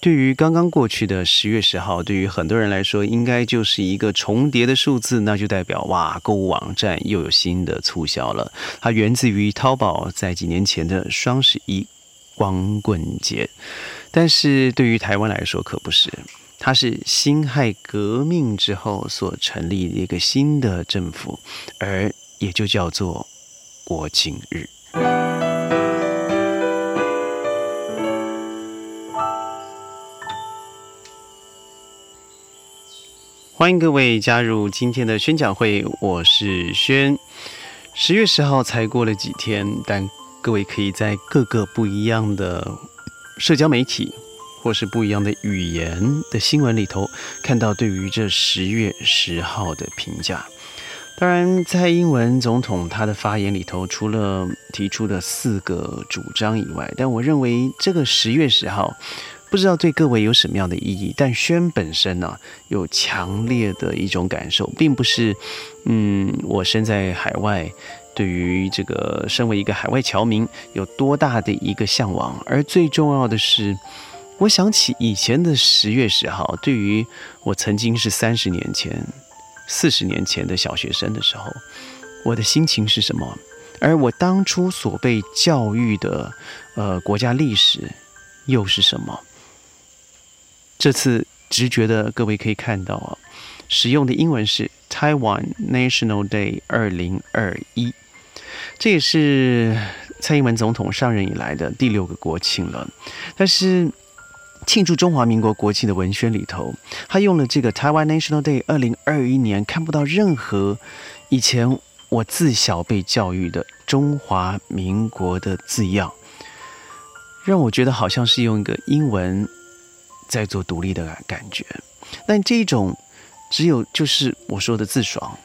对于刚刚过去的十月十号，对于很多人来说，应该就是一个重叠的数字，那就代表哇，购物网站又有新的促销了。它源自于淘宝在几年前的双十一光棍节，但是对于台湾来说可不是，它是辛亥革命之后所成立的一个新的政府，而也就叫做国庆日。欢迎各位加入今天的宣讲会，我是轩。十月十号才过了几天，但各位可以在各个不一样的社交媒体或是不一样的语言的新闻里头，看到对于这十月十号的评价。当然，蔡英文总统他的发言里头，除了提出的四个主张以外，但我认为这个十月十号。不知道对各位有什么样的意义，但轩本身呢有强烈的一种感受，并不是，嗯，我身在海外，对于这个身为一个海外侨民有多大的一个向往，而最重要的是，我想起以前的十月十号，对于我曾经是三十年前、四十年前的小学生的时候，我的心情是什么？而我当初所被教育的，呃，国家历史又是什么？这次直觉的各位可以看到啊，使用的英文是 Taiwan National Day 二零二一，这也是蔡英文总统上任以来的第六个国庆了。但是庆祝中华民国国庆的文宣里头，他用了这个 Taiwan National Day 二零二一年，看不到任何以前我自小被教育的中华民国的字样，让我觉得好像是用一个英文。在做独立的感觉，但这种只有就是我说的自爽，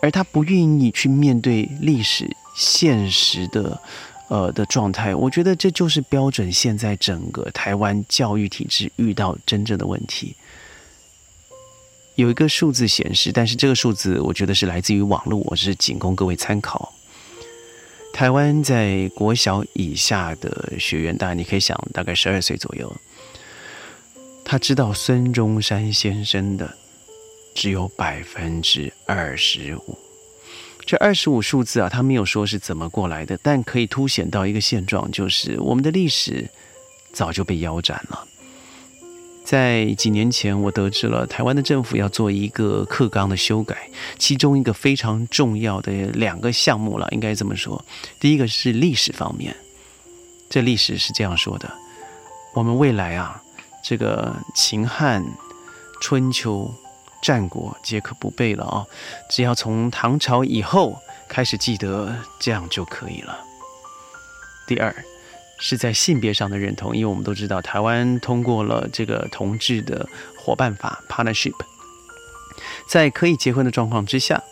而他不愿意去面对历史现实的呃的状态，我觉得这就是标准。现在整个台湾教育体制遇到真正的问题，有一个数字显示，但是这个数字我觉得是来自于网络，我是仅供各位参考。台湾在国小以下的学员，大概你可以想，大概十二岁左右。他知道孙中山先生的只有百分之二十五，这二十五数字啊，他没有说是怎么过来的，但可以凸显到一个现状，就是我们的历史早就被腰斩了。在几年前，我得知了台湾的政府要做一个课纲的修改，其中一个非常重要的两个项目了，应该这么说。第一个是历史方面，这历史是这样说的：我们未来啊。这个秦汉、春秋、战国皆可不背了啊！只要从唐朝以后开始记得，这样就可以了。第二，是在性别上的认同，因为我们都知道台湾通过了这个同志的伙伴法 （partnership），在可以结婚的状况之下，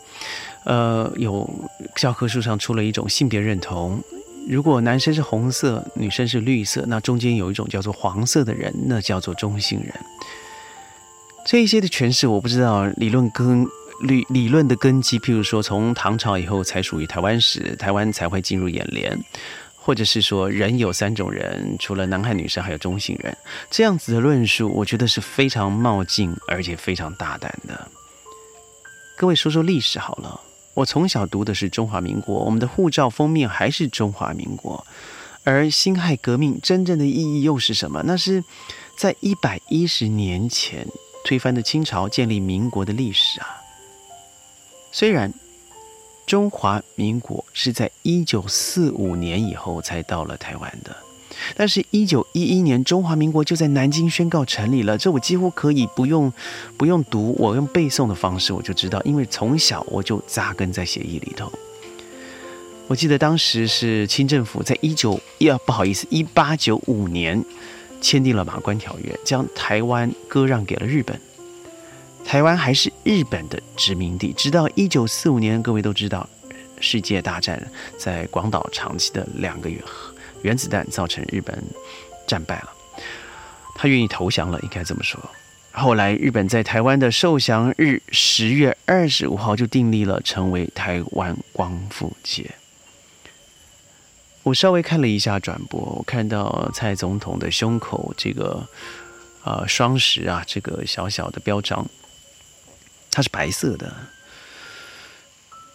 呃，有教科书上出了一种性别认同。如果男生是红色，女生是绿色，那中间有一种叫做黄色的人，那叫做中性人。这一些的诠释，我不知道理论根理理论的根基，譬如说从唐朝以后才属于台湾史，台湾才会进入眼帘，或者是说人有三种人，除了男孩女生，还有中性人，这样子的论述，我觉得是非常冒进，而且非常大胆的。各位说说历史好了。我从小读的是中华民国，我们的护照封面还是中华民国，而辛亥革命真正的意义又是什么？那是在一百一十年前推翻的清朝，建立民国的历史啊。虽然中华民国是在一九四五年以后才到了台湾的。但是，一九一一年，中华民国就在南京宣告成立了。这我几乎可以不用不用读，我用背诵的方式我就知道，因为从小我就扎根在协议里头。我记得当时是清政府在一九呀，不好意思，一八九五年签订了马关条约，将台湾割让给了日本。台湾还是日本的殖民地，直到一九四五年，各位都知道，世界大战在广岛长期的两个月。原子弹造成日本战败了，他愿意投降了，应该这么说。后来日本在台湾的受降日十月二十五号就订立了成为台湾光复节。我稍微看了一下转播，我看到蔡总统的胸口这个呃双十啊这个小小的标章，它是白色的。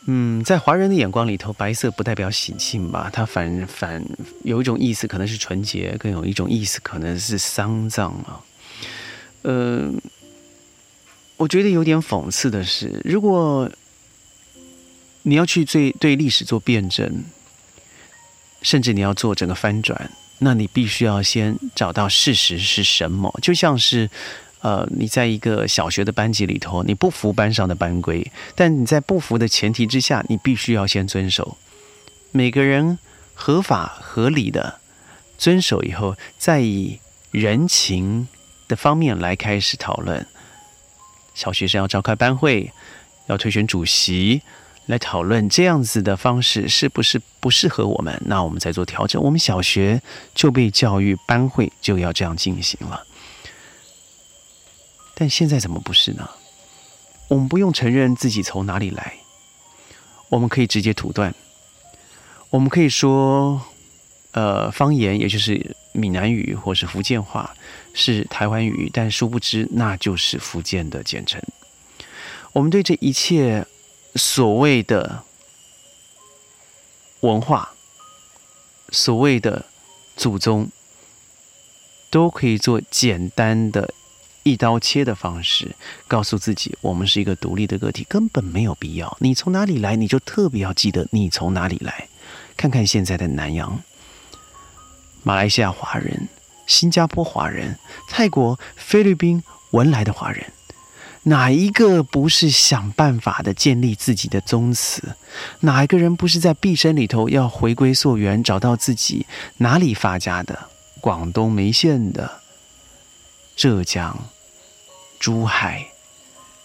嗯，在华人的眼光里头，白色不代表喜庆吧？它反反有一种意思，可能是纯洁；更有一种意思，可能是丧葬啊。呃，我觉得有点讽刺的是，如果你要去对对历史做辩证，甚至你要做整个翻转，那你必须要先找到事实是什么，就像是。呃，你在一个小学的班级里头，你不服班上的班规，但你在不服的前提之下，你必须要先遵守。每个人合法合理的遵守以后，再以人情的方面来开始讨论。小学生要召开班会，要推选主席，来讨论这样子的方式是不是不适合我们？那我们再做调整。我们小学就被教育班会就要这样进行了。但现在怎么不是呢？我们不用承认自己从哪里来，我们可以直接土断，我们可以说，呃，方言也就是闽南语或是福建话是台湾语，但殊不知那就是福建的简称。我们对这一切所谓的文化、所谓的祖宗，都可以做简单的。一刀切的方式告诉自己，我们是一个独立的个体，根本没有必要。你从哪里来，你就特别要记得你从哪里来。看看现在的南洋、马来西亚华人、新加坡华人、泰国、菲律宾文莱的华人，哪一个不是想办法的建立自己的宗祠？哪一个人不是在毕生里头要回归溯源，找到自己哪里发家的？广东梅县的，浙江。珠海、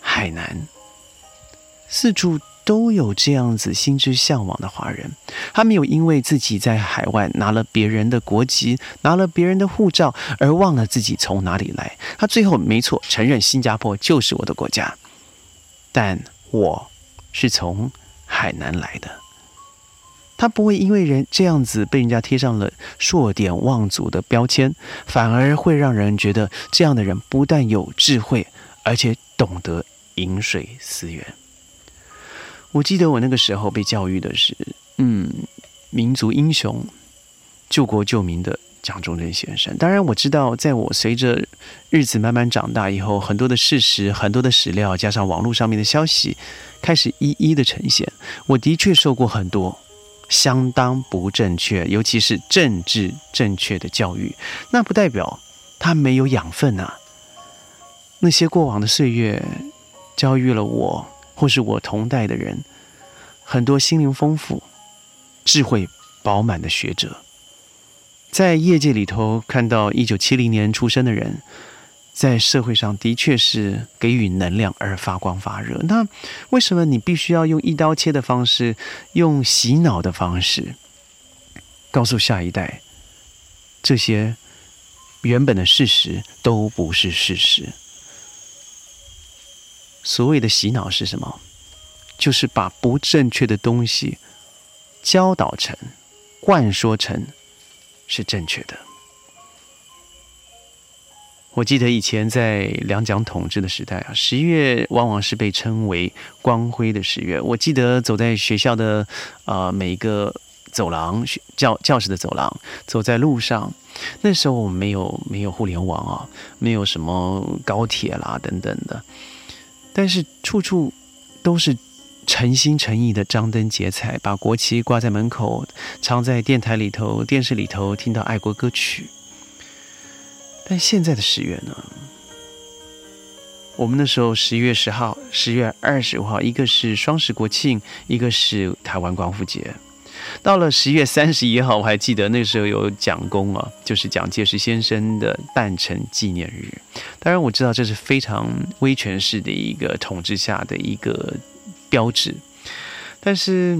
海南，四处都有这样子心之向往的华人。他没有因为自己在海外拿了别人的国籍、拿了别人的护照，而忘了自己从哪里来。他最后没错，承认新加坡就是我的国家，但我是从海南来的。他不会因为人这样子被人家贴上了硕典望族的标签，反而会让人觉得这样的人不但有智慧。而且懂得饮水思源。我记得我那个时候被教育的是，嗯，民族英雄、救国救民的蒋中正先生。当然，我知道，在我随着日子慢慢长大以后，很多的事实、很多的史料，加上网络上面的消息，开始一一的呈现。我的确受过很多相当不正确，尤其是政治正确的教育。那不代表他没有养分啊。那些过往的岁月，教育了我，或是我同代的人，很多心灵丰富、智慧饱满的学者，在业界里头看到一九七零年出生的人，在社会上的确是给予能量而发光发热。那为什么你必须要用一刀切的方式，用洗脑的方式，告诉下一代，这些原本的事实都不是事实？所谓的洗脑是什么？就是把不正确的东西教导成、灌输成是正确的。我记得以前在两蒋统治的时代啊，十一月往往是被称为光辉的十月。我记得走在学校的啊每一个走廊、教教室的走廊，走在路上，那时候我们没有没有互联网啊，没有什么高铁啦等等的。但是处处都是诚心诚意的张灯结彩，把国旗挂在门口，常在电台里头、电视里头听到爱国歌曲。但现在的十月呢？我们那时候十一月十号、十月二十五号，一个是双十国庆，一个是台湾光复节。到了十月三十一号，我还记得那时候有蒋公啊，就是蒋介石先生的诞辰纪念日。当然，我知道这是非常威权式的一个统治下的一个标志。但是，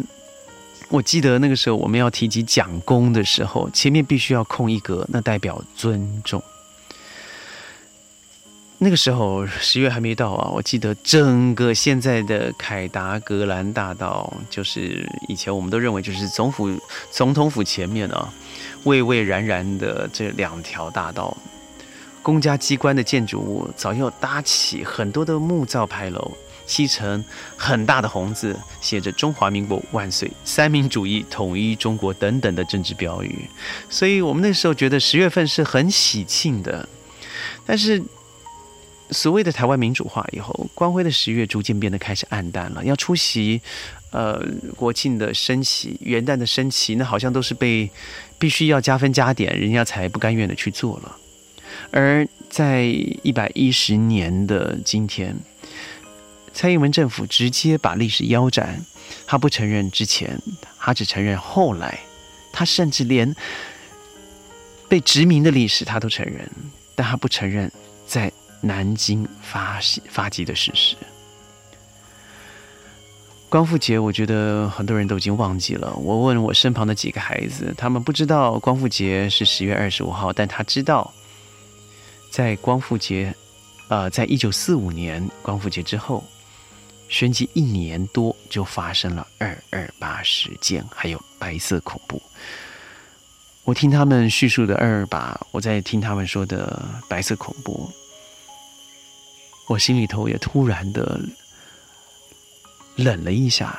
我记得那个时候我们要提及蒋公的时候，前面必须要空一格，那代表尊重。那个时候十月还没到啊，我记得整个现在的凯达格兰大道，就是以前我们都认为就是总府总统府前面啊，巍巍然然的这两条大道，公家机关的建筑物早要搭起很多的木造牌楼，漆成很大的红字，写着“中华民国万岁”“三民主义统一中国”等等的政治标语。所以我们那时候觉得十月份是很喜庆的。但是，所谓的台湾民主化以后，光辉的十月逐渐变得开始暗淡了。要出席，呃，国庆的升旗、元旦的升旗，那好像都是被必须要加分加点，人家才不甘愿的去做了。而在一百一十年的今天，蔡英文政府直接把历史腰斩，他不承认之前，他只承认后来，他甚至连被殖民的历史他都承认。但他不承认在南京发发迹的事实。光复节，我觉得很多人都已经忘记了。我问我身旁的几个孩子，他们不知道光复节是十月二十五号，但他知道，在光复节，呃，在一九四五年光复节之后，旋即一年多就发生了二二八事件，还有白色恐怖。我听他们叙述的二二八，我在听他们说的白色恐怖，我心里头也突然的冷了一下。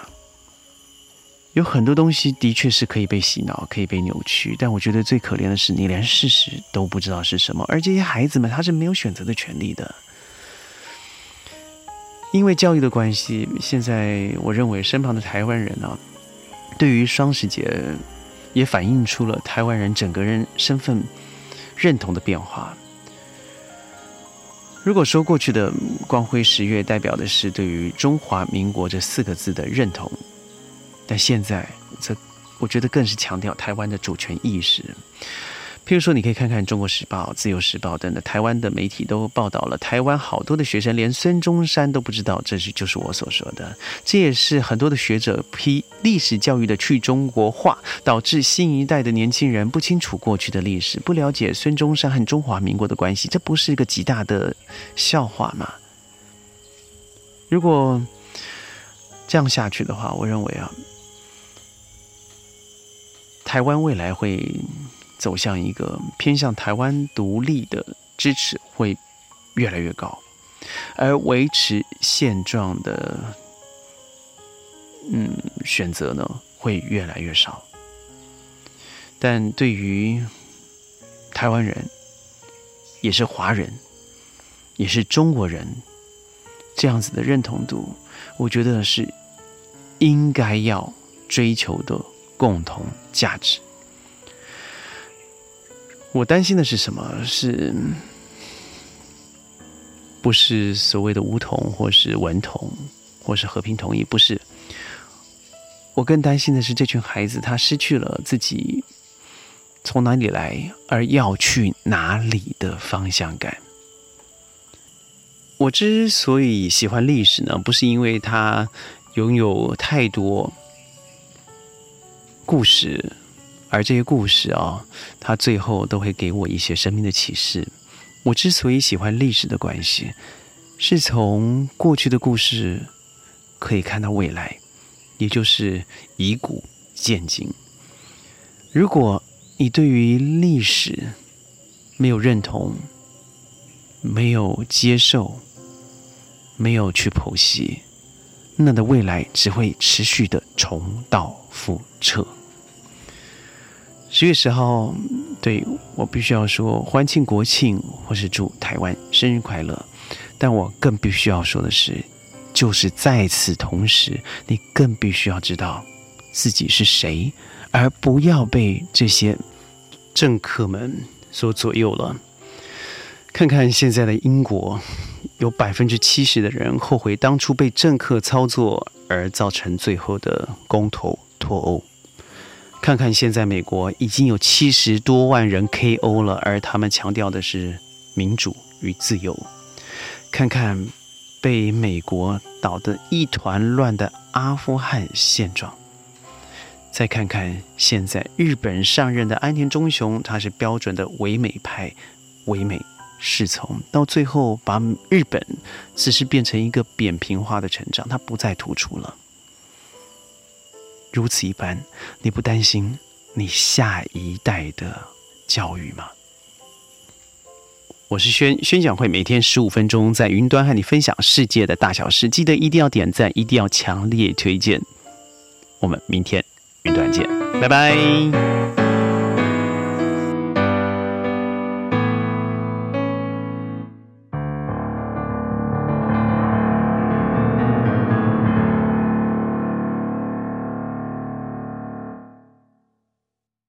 有很多东西的确是可以被洗脑，可以被扭曲，但我觉得最可怜的是，你连事实都不知道是什么，而这些孩子们他是没有选择的权利的。因为教育的关系，现在我认为身旁的台湾人呢，对于双十节。也反映出了台湾人整个人身份认同的变化。如果说过去的光辉十月代表的是对于中华民国这四个字的认同，但现在则，我觉得更是强调台湾的主权意识。譬如说，你可以看看《中国时报》《自由时报》等的台湾的媒体都报道了，台湾好多的学生连孙中山都不知道，这是就是我所说的。这也是很多的学者批历史教育的去中国化，导致新一代的年轻人不清楚过去的历史，不了解孙中山和中华民国的关系，这不是一个极大的笑话吗？如果这样下去的话，我认为啊，台湾未来会。走向一个偏向台湾独立的支持会越来越高，而维持现状的嗯选择呢会越来越少。但对于台湾人，也是华人，也是中国人这样子的认同度，我觉得是应该要追求的共同价值。我担心的是什么？是不是所谓的梧桐，或是文同，或是和平统一？不是。我更担心的是这群孩子，他失去了自己从哪里来，而要去哪里的方向感。我之所以喜欢历史呢，不是因为它拥有太多故事。而这些故事啊，它最后都会给我一些生命的启示。我之所以喜欢历史的关系，是从过去的故事可以看到未来，也就是以古见今。如果你对于历史没有认同、没有接受、没有去剖析，那的未来只会持续的重蹈覆辙。十月十号，对我必须要说欢庆国庆，或是祝台湾生日快乐。但我更必须要说的是，就是在此同时，你更必须要知道自己是谁，而不要被这些政客们所左右了。看看现在的英国，有百分之七十的人后悔当初被政客操作，而造成最后的公投脱欧。看看现在美国已经有七十多万人 KO 了，而他们强调的是民主与自由。看看被美国捣得一团乱的阿富汗现状，再看看现在日本上任的安田忠雄，他是标准的唯美派，唯美是从，到最后把日本只是变成一个扁平化的成长，他不再突出了。如此一般，你不担心你下一代的教育吗？我是宣，宣讲会每天十五分钟，在云端和你分享世界的大小事。记得一定要点赞，一定要强烈推荐。我们明天云端见，拜拜。